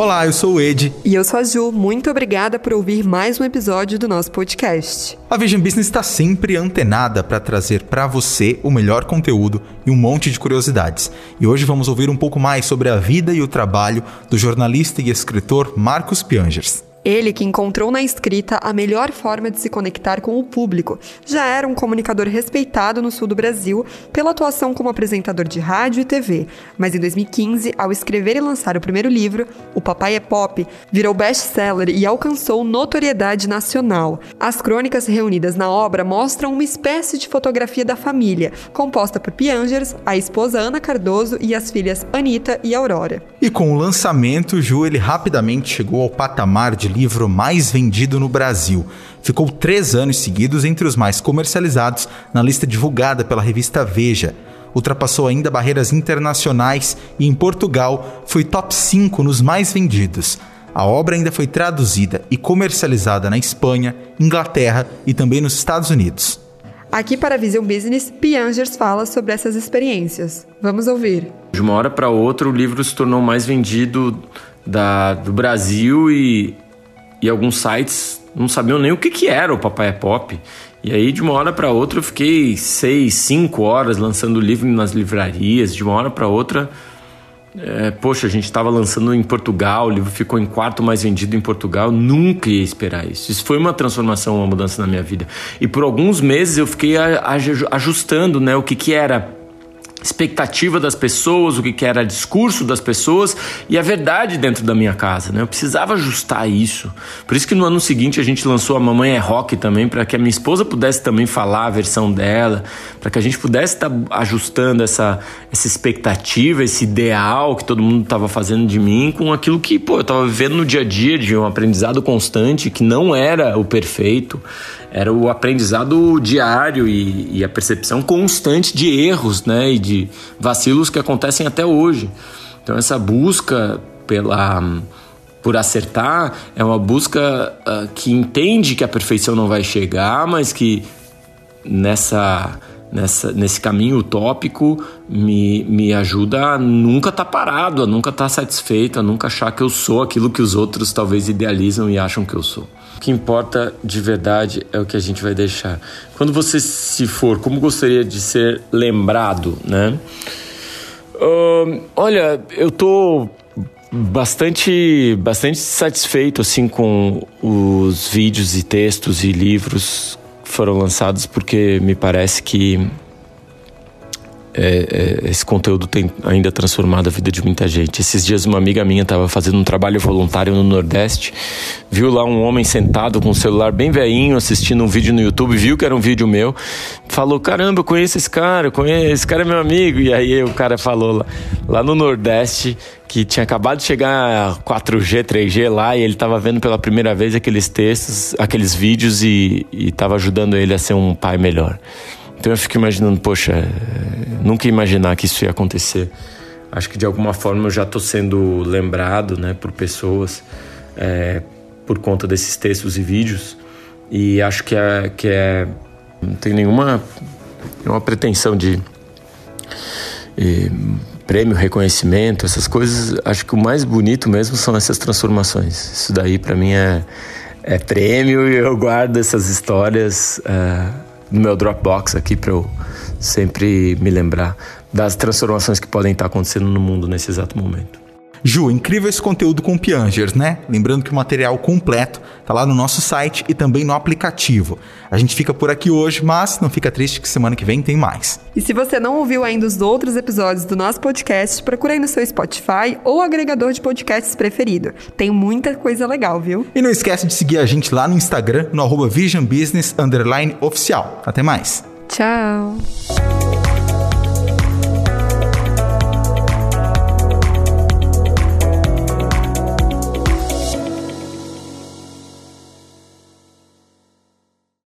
Olá, eu sou o Ed. E eu sou a Ju. Muito obrigada por ouvir mais um episódio do nosso podcast. A Vision Business está sempre antenada para trazer para você o melhor conteúdo e um monte de curiosidades. E hoje vamos ouvir um pouco mais sobre a vida e o trabalho do jornalista e escritor Marcos Piangers. Ele que encontrou na escrita a melhor forma de se conectar com o público. Já era um comunicador respeitado no sul do Brasil pela atuação como apresentador de rádio e TV. Mas em 2015, ao escrever e lançar o primeiro livro, O Papai é Pop, virou best-seller e alcançou notoriedade nacional. As crônicas reunidas na obra mostram uma espécie de fotografia da família, composta por Piangers, a esposa Ana Cardoso e as filhas Anita e Aurora. E com o lançamento, Ju ele rapidamente chegou ao patamar de livro mais vendido no Brasil. Ficou três anos seguidos entre os mais comercializados na lista divulgada pela revista Veja. Ultrapassou ainda barreiras internacionais e, em Portugal, foi top 5 nos mais vendidos. A obra ainda foi traduzida e comercializada na Espanha, Inglaterra e também nos Estados Unidos. Aqui para a Vision Business, Piangers fala sobre essas experiências. Vamos ouvir. De uma hora para outra, o livro se tornou mais vendido da, do Brasil e e alguns sites não sabiam nem o que, que era o Papai é Pop. E aí, de uma hora para outra, eu fiquei seis, cinco horas lançando livro nas livrarias. De uma hora para outra, é, poxa, a gente estava lançando em Portugal, o livro ficou em quarto mais vendido em Portugal. Nunca ia esperar isso. Isso foi uma transformação, uma mudança na minha vida. E por alguns meses eu fiquei ajustando né, o que, que era expectativa das pessoas, o que era discurso das pessoas e a verdade dentro da minha casa, né? Eu precisava ajustar isso. Por isso que no ano seguinte a gente lançou a Mamãe é Rock também, para que a minha esposa pudesse também falar a versão dela, para que a gente pudesse estar tá ajustando essa, essa expectativa, esse ideal que todo mundo estava fazendo de mim com aquilo que, pô, eu estava vivendo no dia a dia de um aprendizado constante que não era o perfeito era o aprendizado diário e, e, a percepção constante de erros, né, e de vacilos que acontecem até hoje. Então essa busca pela por acertar é uma busca uh, que entende que a perfeição não vai chegar, mas que nessa nessa, nesse caminho utópico me, me ajuda a nunca estar tá parado, a nunca estar tá satisfeito, a nunca achar que eu sou aquilo que os outros talvez idealizam e acham que eu sou. O que importa de verdade é o que a gente vai deixar. Quando você se for, como gostaria de ser lembrado, né? Uh, olha, eu tô bastante bastante satisfeito assim com os vídeos e textos e livros foram lançados porque me parece que é, é, esse conteúdo tem ainda transformado a vida de muita gente. Esses dias uma amiga minha estava fazendo um trabalho voluntário no Nordeste, viu lá um homem sentado com um celular bem veinho assistindo um vídeo no YouTube, viu que era um vídeo meu, falou: caramba, eu conheço esse cara, conheço, esse cara é meu amigo. E aí o cara falou lá, lá no Nordeste que tinha acabado de chegar 4G, 3G lá e ele estava vendo pela primeira vez aqueles textos, aqueles vídeos e estava ajudando ele a ser um pai melhor. Então eu fico imaginando, poxa, nunca imaginar que isso ia acontecer. Acho que de alguma forma eu já estou sendo lembrado, né, por pessoas, é, por conta desses textos e vídeos. E acho que é, que é não tem nenhuma, nenhuma pretensão de prêmio, reconhecimento, essas coisas. Acho que o mais bonito mesmo são essas transformações. Isso daí para mim é, é prêmio e eu guardo essas histórias. É, no meu Dropbox aqui para eu sempre me lembrar das transformações que podem estar acontecendo no mundo nesse exato momento. Ju, incrível esse conteúdo com Piangers, né? Lembrando que o material completo tá lá no nosso site e também no aplicativo. A gente fica por aqui hoje, mas não fica triste que semana que vem tem mais. E se você não ouviu ainda os outros episódios do nosso podcast, procura aí no seu Spotify ou agregador de podcasts preferido. Tem muita coisa legal, viu? E não esquece de seguir a gente lá no Instagram, no arroba Vision Business Oficial. Até mais. Tchau.